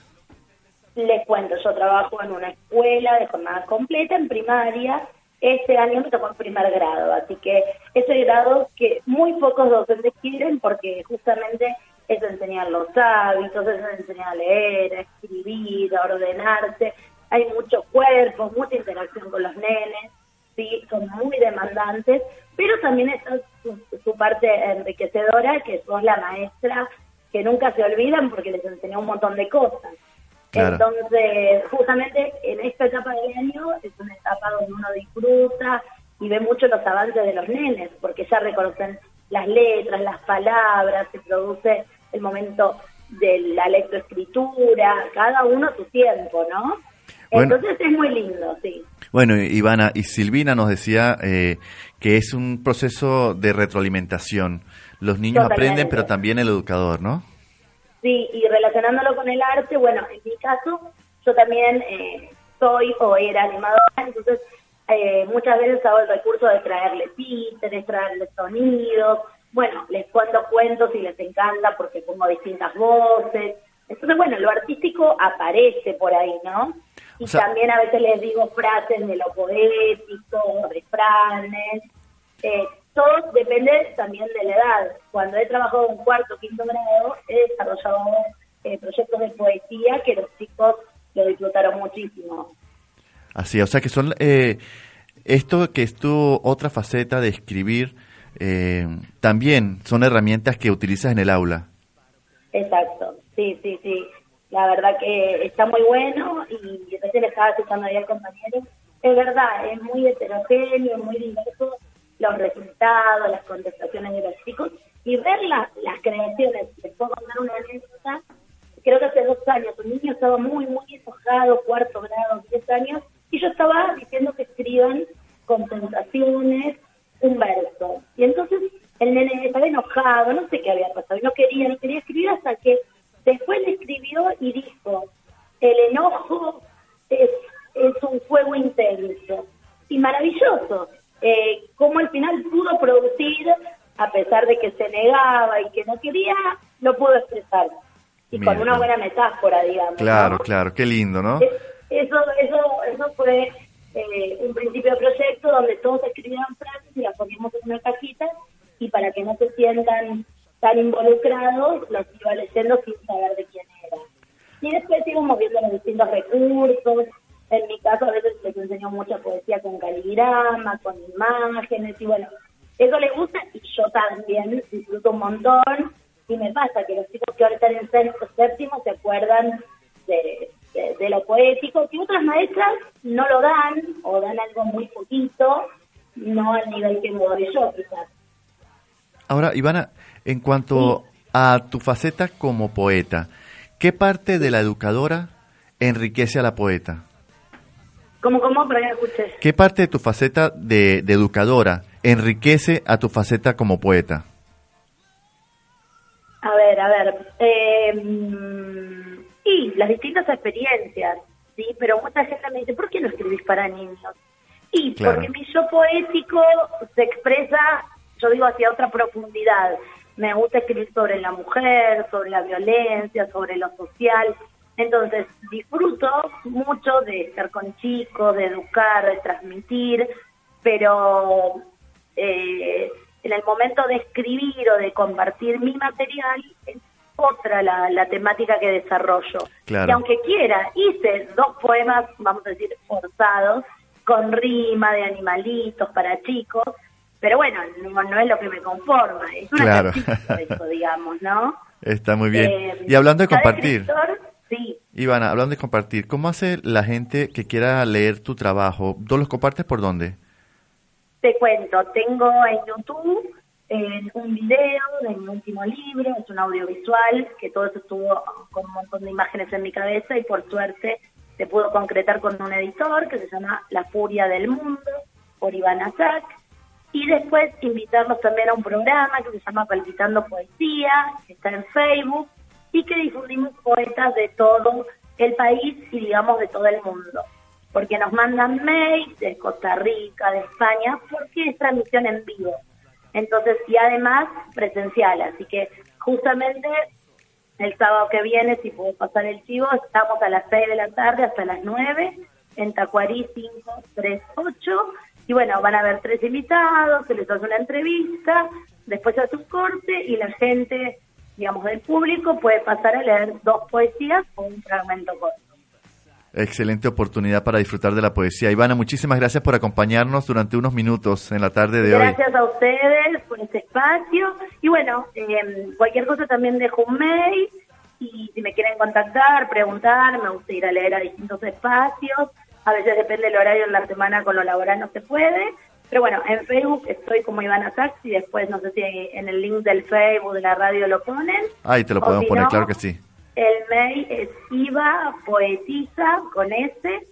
Les cuento, yo trabajo en una escuela de jornada completa en primaria. Este año me tocó en primer grado, así que ese grado que muy pocos docentes quieren porque justamente es enseñar los hábitos, es enseñar a leer, a escribir, a ordenarse. Hay mucho cuerpo, mucha interacción con los nenes sí, son muy demandantes, pero también está su, parte enriquecedora, que sos la maestra, que nunca se olvidan porque les enseñó un montón de cosas. Entonces, justamente en esta etapa del año es una etapa donde uno disfruta y ve mucho los avances de los nenes, porque ya reconocen las letras, las palabras, se produce el momento de la lectoescritura, cada uno su tiempo, ¿no? Entonces es muy lindo, sí. Bueno, Ivana, y Silvina nos decía eh, que es un proceso de retroalimentación. Los niños aprenden, pero también el educador, ¿no? Sí, y relacionándolo con el arte, bueno, en mi caso, yo también eh, soy o era animadora, entonces eh, muchas veces hago el recurso de traerle títeres, traerle sonidos, bueno, les cuento cuentos y les encanta porque pongo distintas voces. Entonces, bueno, lo artístico aparece por ahí, ¿no? Y también a veces les digo frases de lo poético, refranes. Eh, todo depende también de la edad. Cuando he trabajado en cuarto, quinto grado, he desarrollado eh, proyectos de poesía que los chicos lo disfrutaron muchísimo. Así, o sea que son... Eh, esto que es tu otra faceta de escribir, eh, también son herramientas que utilizas en el aula. Exacto, sí, sí, sí. La verdad que está muy bueno y recién le estaba escuchando ahí al compañero. Es verdad, es muy heterogéneo, muy diverso los resultados, las contestaciones de los chicos y ver las, las creaciones. Les puedo contar una anécdota. Creo que hace dos años un niño estaba muy, muy enojado, cuarto grado, diez años, y yo estaba diciendo que escriban con sensaciones un verso. Y entonces el nene estaba enojado, no sé qué había pasado, no quería, no quería escribir hasta que después le escribió y dijo, el enojo es, es un fuego intenso. Y maravilloso, eh, como al final pudo producir, a pesar de que se negaba y que no quería, lo pudo expresar. Y con una buena metáfora, digamos. Claro, claro, qué lindo, ¿no? Eso, eso, eso fue eh, un principio de proyecto donde todos escribían frases y las poníamos en una cajita y para que no se sientan tan involucrados, los iba leyendo sin saber de quién era. Y después íbamos viendo los distintos recursos. En mi caso, a veces les enseño mucha poesía con caligrama, con imágenes, y bueno, eso les gusta y yo también disfruto un montón. Y me pasa que los chicos que ahora están en sexto, séptimo se acuerdan de, de, lo poético, que otras maestras no lo dan o dan algo muy poquito, no al nivel que me doy yo quizás. Ahora, Ivana, en cuanto a tu faceta como poeta, ¿qué parte de la educadora enriquece a la poeta? ¿Cómo, cómo? Para que escuches. ¿Qué parte de tu faceta de, de educadora enriquece a tu faceta como poeta? A ver, a ver. Eh, y las distintas experiencias, ¿sí? Pero mucha gente me dice, ¿por qué no escribís para niños? Y porque mi yo poético se expresa, yo digo, hacia otra profundidad. Me gusta escribir sobre la mujer, sobre la violencia, sobre lo social. Entonces, disfruto mucho de estar con chicos, de educar, de transmitir, pero eh, en el momento de escribir o de compartir mi material, otra la, temática que desarrollo. Y aunque quiera, hice dos poemas, vamos a decir, forzados, con rima de animalitos para chicos, pero bueno, no, es lo que me conforma, es un claro. eso, digamos, ¿no? Está muy bien. Eh, y hablando de compartir. Sí. Ivana, hablando de compartir, ¿cómo hace la gente que quiera leer tu trabajo? ¿Tú los compartes por dónde? Te cuento, tengo en YouTube un video de mi último libro, es un audiovisual, que todo eso estuvo con un montón de imágenes en mi cabeza y por suerte se pudo concretar con un editor que se llama La Furia del Mundo, por Iván Azak. Y después invitarlos también a un programa que se llama Palpitando Poesía, que está en Facebook, y que difundimos poetas de todo el país y digamos de todo el mundo. Porque nos mandan mails de Costa Rica, de España, porque es transmisión en vivo. Entonces, y además presencial, así que justamente el sábado que viene, si puedo pasar el chivo, estamos a las 6 de la tarde hasta las 9 en Tacuarí 538. Y bueno, van a haber tres invitados, se les hace una entrevista, después hace un corte y la gente, digamos, del público puede pasar a leer dos poesías o un fragmento corto. Excelente oportunidad para disfrutar de la poesía. Ivana, muchísimas gracias por acompañarnos durante unos minutos en la tarde de hoy. Gracias a ustedes por este espacio. Y bueno, eh, cualquier cosa también dejo un mail. Y si me quieren contactar, preguntar, me gusta ir a leer a distintos espacios. A veces depende del horario en la semana, con lo laboral no se puede. Pero bueno, en Facebook estoy como Ivana Taxi. Después, no sé si en el link del Facebook de la radio lo ponen. Ahí te lo podemos poner, claro que sí. El mail es Iva Poetiza con S,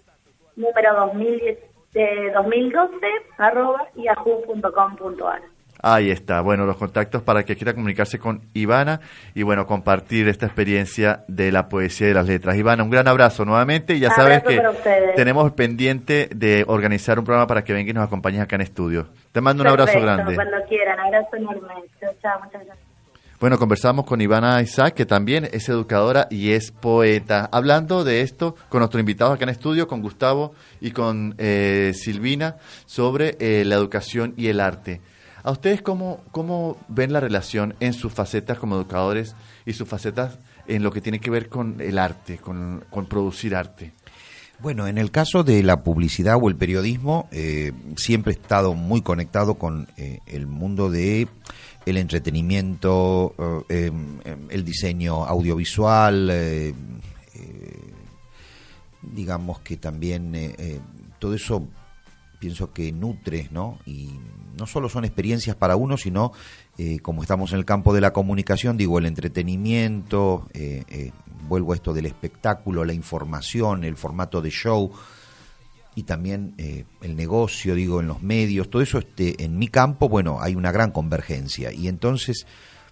número 2010, de 2012, arroba yahoo.com.ar. Ahí está. Bueno, los contactos para que quiera comunicarse con Ivana y bueno, compartir esta experiencia de la poesía y de las letras. Ivana, un gran abrazo nuevamente y ya sabes que tenemos pendiente de organizar un programa para que venga y nos acompañes acá en estudio. Te mando un abrazo grande. Cuando quieran, abrazo enorme. Chao, muchas gracias. Bueno, conversamos con Ivana Isaac, que también es educadora y es poeta. Hablando de esto con nuestros invitados acá en estudio, con Gustavo y con eh, Silvina, sobre eh, la educación y el arte. ¿A ustedes cómo, cómo ven la relación en sus facetas como educadores y sus facetas en lo que tiene que ver con el arte, con, producir arte? Bueno, en el caso de la publicidad o el periodismo, eh, siempre he estado muy conectado con el mundo de el entretenimiento, eh, em, em, el diseño audiovisual, eh, eh, digamos que también todo eso pienso que nutre, ¿no? Y no solo son experiencias para uno, sino como estamos en el campo de la comunicación, digo, el entretenimiento, vuelvo a esto del espectáculo, la información, el formato de show, y también eh, el negocio, digo, en los medios, todo eso este, en mi campo, bueno, hay una gran convergencia. Y entonces,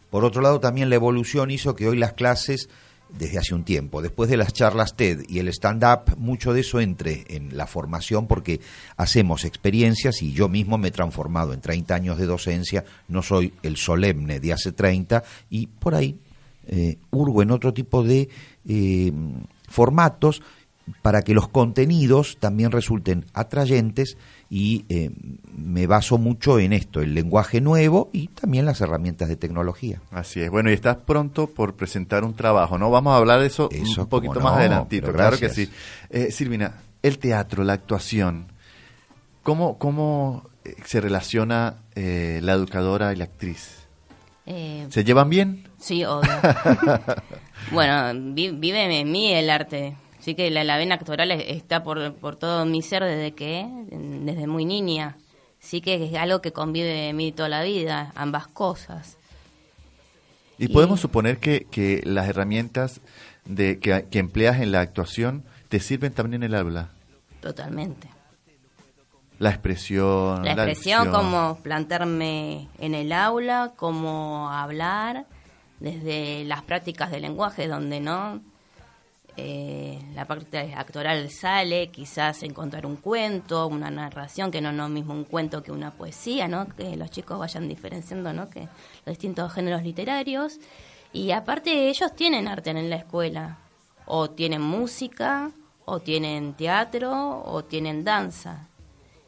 por otro lado, también la evolución hizo que hoy las clases, desde hace un tiempo, después de las charlas TED y el stand-up, mucho de eso entre en la formación porque hacemos experiencias y yo mismo me he transformado en 30 años de docencia, no soy el solemne de hace 30 y por ahí eh, hurgo en otro tipo de eh, formatos para que los contenidos también resulten atrayentes y eh, me baso mucho en esto, el lenguaje nuevo y también las herramientas de tecnología. Así es. Bueno, y estás pronto por presentar un trabajo, ¿no? Vamos a hablar de eso, un poquito más adelantito, claro que sí. Eh, Silvina, el teatro, la actuación, ¿cómo, cómo eh, se relaciona eh, la educadora y la actriz? ¿Se llevan bien? Sí, obvio. bueno, vive en mí el arte Así que la, vena actoral está por, por todo mi ser desde que, desde muy niña. Sí que es algo que convive en mí toda la vida, ambas cosas. ¿Y, podemos suponer que, que las herramientas de, que, que empleas en la actuación te sirven también en el habla? Totalmente. La expresión. La expresión, como plantarme en el aula, como hablar, desde las prácticas de lenguaje, donde no eh, la parte actoral sale, quizás encontrar un cuento, una narración, que no es lo mismo un cuento que una poesía, ¿no? Que los chicos vayan diferenciando, ¿no? Que los distintos géneros literarios. Y aparte ellos tienen arte en la escuela, o tienen música, o tienen teatro, o tienen danza.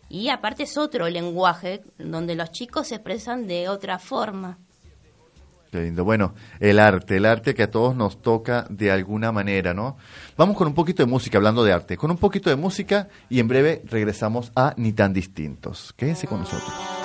Y aparte es otro lenguaje donde los chicos se expresan de otra forma. Qué lindo. Bueno, el arte, el arte que a todos nos toca de alguna manera, ¿no? Vamos con un poquito de música, hablando de arte, con un poquito de música y en breve regresamos a Ni tan distintos. Quédense con nosotros.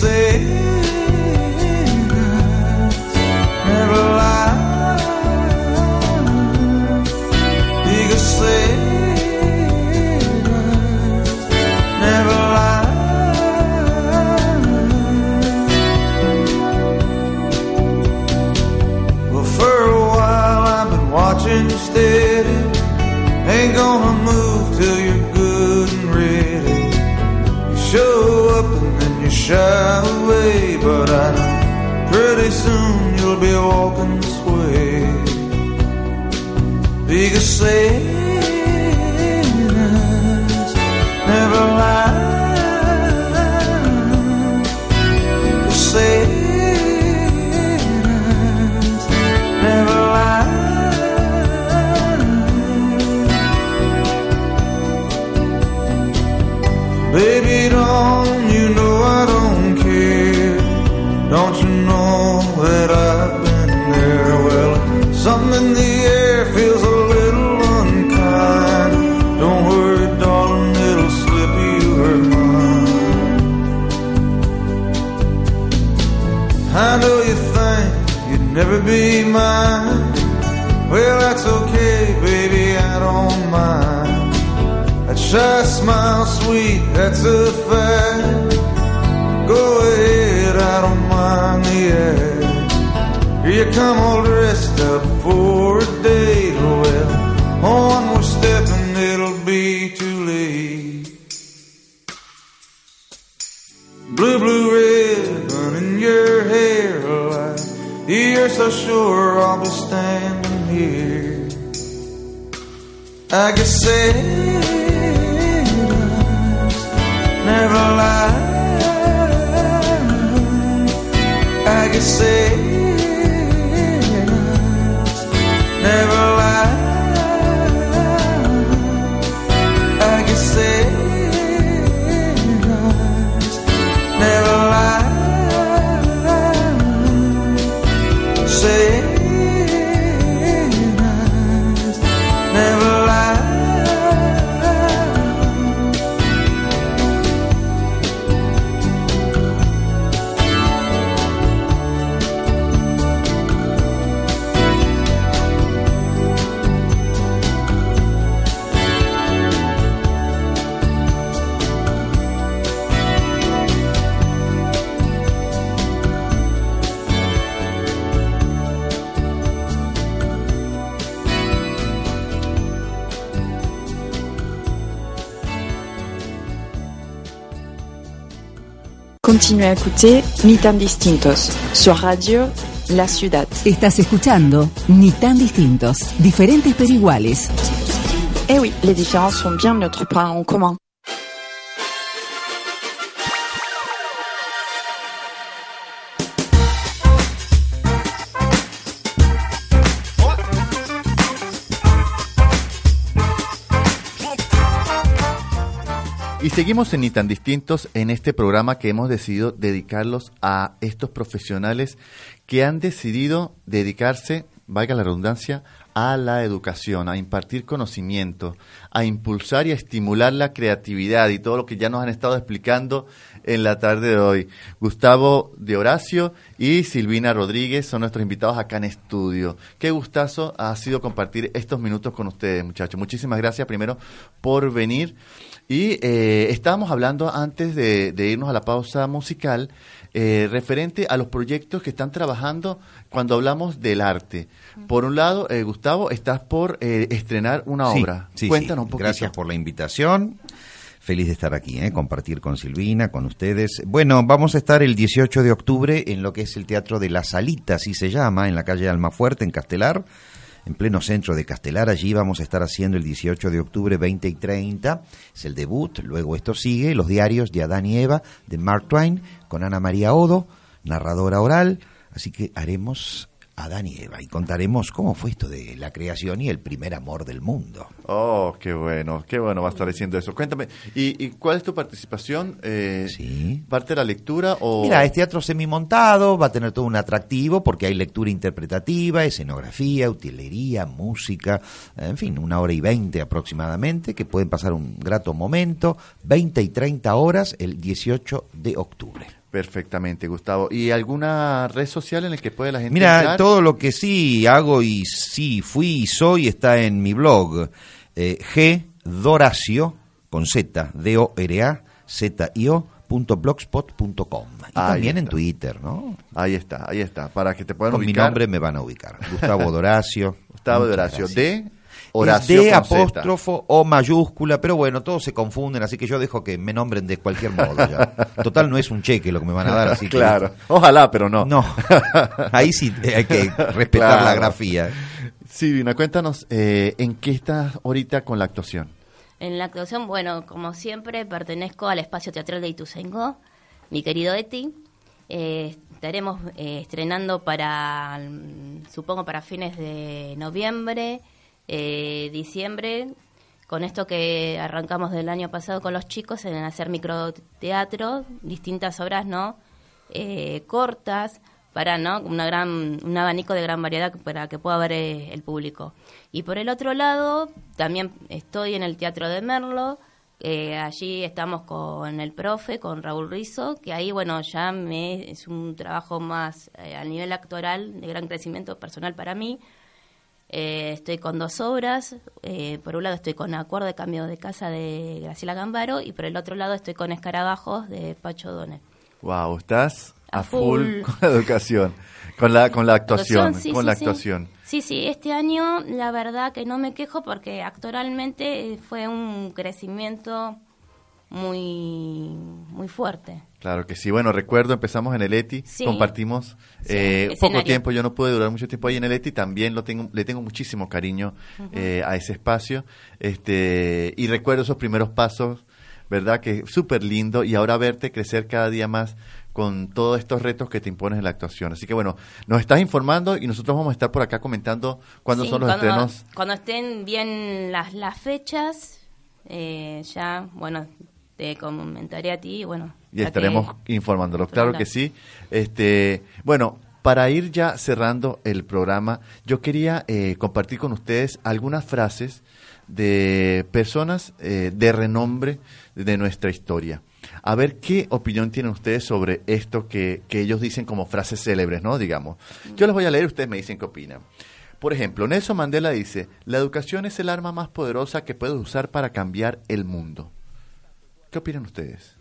say smile, sweet, that's a fact. Go ahead, I don't mind the act. Here you come all dressed up for a date. Well, oh, one more step and it'll be too late. Blue, blue ribbon in your hair, like you're so sure I'll be standing here. I guess sailors I Continuez à écouter Ni tan distintos sur Radio La Ciudad. Estás escuchando Ni tan distintos, diferentes pero iguales. Eh oui, les différences sont bien notre point en commun. Y seguimos en Ni tan distintos en este programa que hemos decidido dedicarlos a estos profesionales que han decidido dedicarse, valga la redundancia, a la educación, a impartir conocimiento, a impulsar y a estimular la creatividad y todo lo que ya nos han estado explicando en la tarde de hoy. Gustavo de Horacio y Silvina Rodríguez son nuestros invitados acá en estudio. Qué gustazo ha sido compartir estos minutos con ustedes, muchachos. Muchísimas gracias primero por venir. Y eh, estábamos hablando antes de, de irnos a la pausa musical eh, referente a los proyectos que están trabajando cuando hablamos del arte. Por un lado, eh, Gustavo, estás por eh, estrenar una Sí, obra. sí, Cuéntanos sí. un poquito. Gracias por la invitación. Feliz de estar aquí, ¿eh? compartir con Silvina, con ustedes. Bueno, vamos a estar el 18 de octubre en lo que es el Teatro de la Salita, así se llama, en la calle Almafuerte, en Castelar, en pleno centro de Castelar. Allí vamos a estar haciendo el 18 de octubre 20 y 30. Es el debut, luego esto sigue, los diarios de Adán y Eva, de Mark Twain, con Ana María Odo, narradora oral. Así que haremos Adán y Eva y contaremos cómo fue esto de la creación y el primer amor del mundo. Oh, qué bueno, qué bueno va a estar diciendo eso. Cuéntame, ¿y, y cuál es tu participación? Eh, ¿Parte de la lectura o...? Mira, es teatro semimontado, va a tener todo un atractivo porque hay lectura interpretativa, escenografía, utilería, música, en fin, una hora y veinte aproximadamente, que pueden pasar un grato momento, 20 y 30 horas el 18 de octubre. Perfectamente, Gustavo. ¿Y alguna red social en la que puede la gente Mira, entrar? todo lo que sí hago y sí fui y soy está en mi blog, eh, G Doracio, con Z, D-O-R-A, Z-I-O, punto blogspot.com. Y Ahí también en. Twitter, ¿no? Ahí está, ahí está, para que te puedan Con mi nombre me van a ubicar. Gustavo Doracio. Gustavo Doracio, de... Horacio D apóstrofo o mayúscula, pero bueno, todos se confunden, así que yo dejo que me nombren de cualquier modo ya. Total, no es un cheque lo que me van a dar, así que... Claro, ojalá, pero no. No, ahí sí hay que respetar la Claro. grafía. Silvina, cuéntanos, eh, ¿en qué estás ahorita con la actuación? En la actuación, bueno, como siempre, pertenezco al espacio teatral de Ituzaingó, mi querido Eti. Eh, estaremos eh, estrenando para, mm, supongo, para fines de noviembre, eh, diciembre, con esto que arrancamos del año pasado con los chicos en hacer microteatro, distintas obras, ¿no? Eh, cortas, para no una gran un abanico de gran variedad para que pueda ver eh, el público y por el otro lado también estoy en el teatro de Merlo eh, allí estamos con el profe con Raúl Rizo que ahí bueno ya me es un trabajo más eh, a nivel actoral de gran crecimiento personal para mí Eh, estoy con dos obras eh, por un lado estoy con Acuerdo de Cambio de Casa de Graciela Gambaro y por el otro lado estoy con Escarabajos de Pacho Donel Wow, estás a, A full, full. con la educación, con la con la actuación, sí, con sí, la sí. actuación. Sí, sí, este año la verdad que no me quejo porque actoralmente eh, fue un crecimiento muy muy fuerte. Claro que sí. Bueno, recuerdo, empezamos en el ETI, Sí. compartimos Sí, eh, poco tiempo, yo no pude durar mucho tiempo ahí en el ETI, también lo tengo, le tengo muchísimo cariño eh, a ese espacio. este Y recuerdo esos primeros pasos, ¿verdad? Que súper lindo y ahora verte crecer cada día más con todos estos retos que te impones en la actuación. Así que bueno, nos estás informando y nosotros vamos a estar por acá comentando cuándo Sí, son los cuando, estrenos. Cuando estén bien las, las fechas, eh, ya, bueno, te comentaré a ti y bueno. Y estaremos que- informándolo. Claro que sí. Este, bueno, para ir ya cerrando el programa, yo quería eh, compartir con ustedes algunas frases de personas eh, de renombre de nuestra historia. A ver qué opinión tienen ustedes sobre esto que, que ellos dicen como frases célebres, ¿no? Digamos. Yo les voy a leer, ustedes me dicen qué opinan. Por ejemplo, Nelson Mandela dice, la educación es el arma más poderosa que puedes usar para cambiar el mundo. ¿Qué opinan ustedes?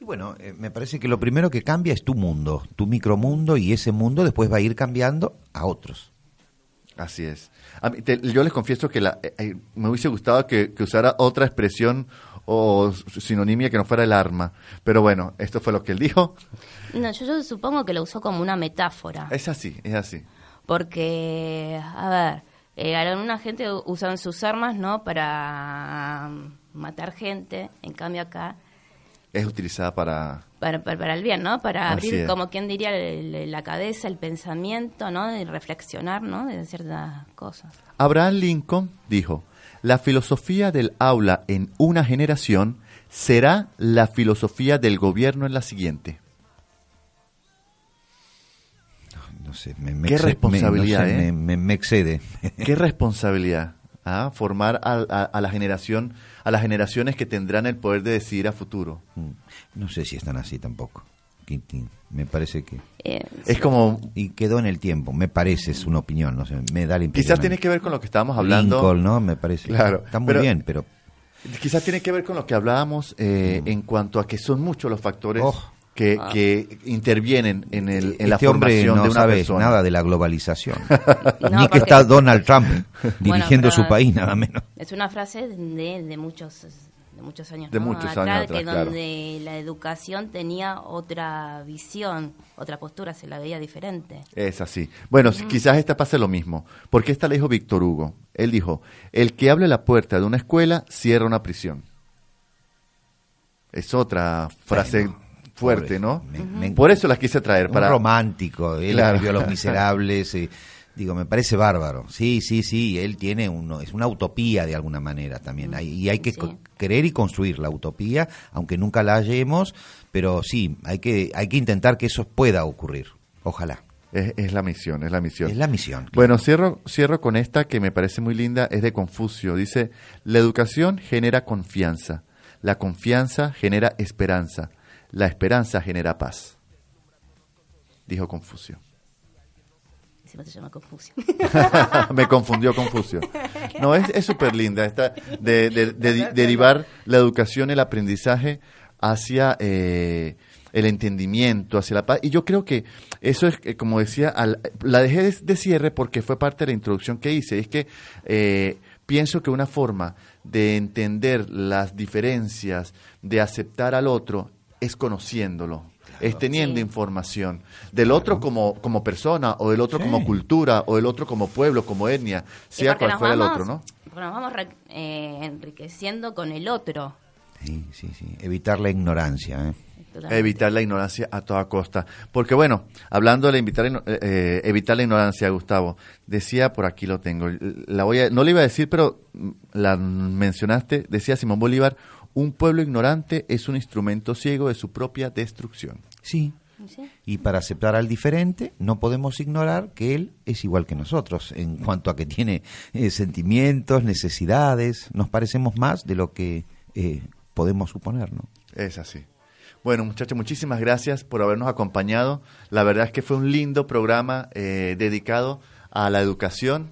Y bueno, eh, me parece que lo primero que cambia es tu mundo, tu micromundo, y ese mundo después va a ir cambiando a otros. Así es. A mí, te- yo les confieso que la, eh, eh, me hubiese gustado que, que usara otra expresión o sinonimia que no fuera el arma. Pero bueno, esto fue lo que él dijo. No, yo, yo supongo que lo usó como una metáfora. Es así, es así. Porque, a ver, eh, alguna gente usan sus armas, ¿no? Para mm, matar gente. En cambio acá, Es utilizada para... para, para, para el bien, ¿no? Para abrir, es. como quien diría, el- el- la cabeza, el pensamiento, ¿no? De reflexionar, ¿no? De ciertas cosas. Abraham Lincoln dijo, la filosofía del aula en una generación será la filosofía del gobierno en la siguiente. No sé, me, me Qué me- responsabilidad, no sé, ¿eh? me, me- me excede. Qué responsabilidad. ¿Ah? Formar a, a- a la generación, a las generaciones que tendrán el poder de decidir a futuro. Mm, No sé si están así tampoco. Quintín. Me parece que... Eh, Es como Y quedó en el tiempo, me parece, es una opinión, no sé, me da la impresión. Quizás tiene que ver con lo que estábamos hablando. Lincoln, ¿no? Me parece. Claro, Está muy pero- bien, pero... Quizás tiene que ver con lo que hablábamos eh, en cuanto a que son muchos los factores Oh. Que, Ah. que intervienen en, el, en la este hombre formación no de una sabe persona. nada de la globalización. No, Ni que está Donald Trump dirigiendo Bueno, su país, nada menos. Es una frase de, de muchos de muchos años De ¿no? muchos atrás, años atrás, que claro. donde la educación tenía otra visión otra postura se la veía diferente Es así. Bueno, quizás esta pase lo mismo. Porque esta la dijo Víctor Hugo. Él dijo, el que abre la puerta de una escuela cierra una prisión. Es otra frase Bueno, fuerte, pobre, ¿no? me- me- Por eso las quise traer. Un Para... romántico, él Claro. escribió Los Miserables, eh, digo, me parece bárbaro. Sí, sí, sí, él tiene uno, es una utopía de alguna manera también, hay- y hay que Sí. querer y construir la utopía, aunque nunca la hallemos, pero sí, hay que, hay que intentar que eso pueda ocurrir, ojalá. Es, es la misión, es la misión. Es la misión. claro. Bueno, cierro, cierro con esta que me parece muy linda, es de Confucio. Dice, la educación genera confianza, la confianza genera esperanza, la esperanza genera paz. Dijo Confucio. Encima se llama confusión me confundió Confucio. No, es es súper linda esta de, de- de- derivar la educación, el aprendizaje hacia eh, el entendimiento, hacia la paz. Y yo creo que eso es, eh, como decía, al- la dejé de, de cierre porque fue parte de la introducción que hice. Es que eh, pienso que una forma de entender las diferencias, de aceptar al otro, es conociéndolo. es teniendo información del otro como, como persona, o del otro como cultura, o del otro como pueblo, como etnia, sea cual fuera el otro, ¿no? Porque nos vamos eh, enriqueciendo con el otro. Sí, sí, sí. Evitar la ignorancia, ¿eh? Evitar la ignorancia a toda costa. Porque bueno, hablando de evitar, eh, eh, evitar la ignorancia, Gustavo, decía, por aquí lo tengo, la voy a, no le iba a decir, pero mm, la mencionaste, decía Simón Bolívar, un pueblo ignorante es un instrumento ciego de su propia destrucción. Sí. Y para aceptar al diferente, no podemos ignorar que él es igual que nosotros en cuanto a que tiene eh, sentimientos, necesidades, nos parecemos más de lo que podemos suponer, ¿no? Es así. Bueno, muchachos, muchísimas gracias por habernos acompañado. La verdad es que fue un lindo programa eh, dedicado a la educación.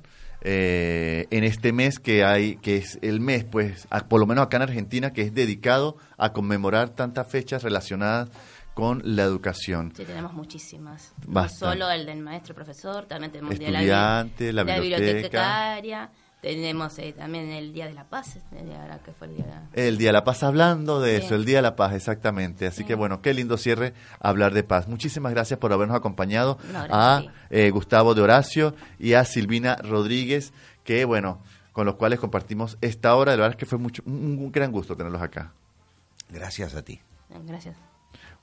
Eh, en este mes que hay, que es el mes, pues, por lo menos acá en Argentina, que es dedicado a conmemorar tantas fechas relacionadas con la educación. Sí, tenemos muchísimas. No solo el del maestro profesor, también tenemos el de la, la, la bibliotecaria tenemos eh, también el Día de la Paz, el día, que fue el día, el día de la Paz, hablando de eso, el Día de la Paz, exactamente. Así que bueno, qué lindo cierre hablar de paz. Muchísimas gracias por habernos acompañado a eh, Gustavo de Horacio y a Silvina Rodríguez, que bueno, con los cuales compartimos esta hora. De verdad es que fue mucho, un, gran gusto tenerlos acá. Gracias a ti. Gracias.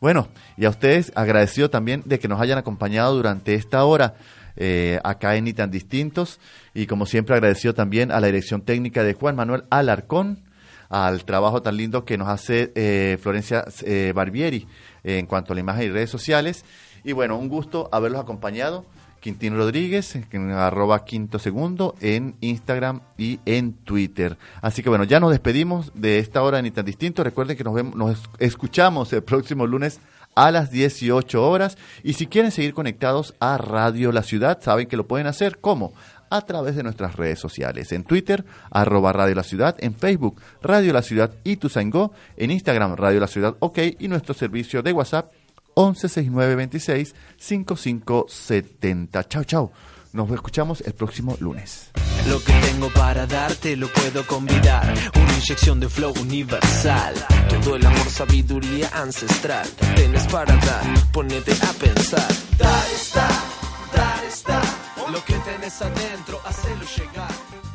Bueno, y a ustedes agradecido también de que nos hayan acompañado durante esta hora eh, acá en Ni Tan Distintos. Y como siempre agradecido también a la dirección técnica de Juan Manuel Alarcón, al trabajo tan lindo que nos hace eh, Florencia eh, Barbieri en cuanto a la imagen y redes sociales. Y bueno, un gusto haberlos acompañado. Quintino Rodríguez, en arroba quinto segundo, en Instagram y en Twitter. Así que bueno, ya nos despedimos de esta hora de Ni Tan Distinto. Recuerden que nos, vemos, nos escuchamos el próximo lunes a las 18 horas. Y si quieren seguir conectados a Radio La Ciudad, saben que lo pueden hacer. ¿Cómo? a través de nuestras redes sociales. En Twitter, arroba Radio La Ciudad, en Facebook, Radio La Ciudad y Tusango, en Instagram, Radio La Ciudad OK y nuestro servicio de WhatsApp 116926 5570. Chao, chao. Nos escuchamos el próximo lunes. Lo que tengo para darte lo puedo convidar. Una inyección de flow universal. Todo el amor, sabiduría ancestral. Tienes para dar, ponete a pensar. Dar está, dar está. Lo que tenés adentro, hacelo llegar.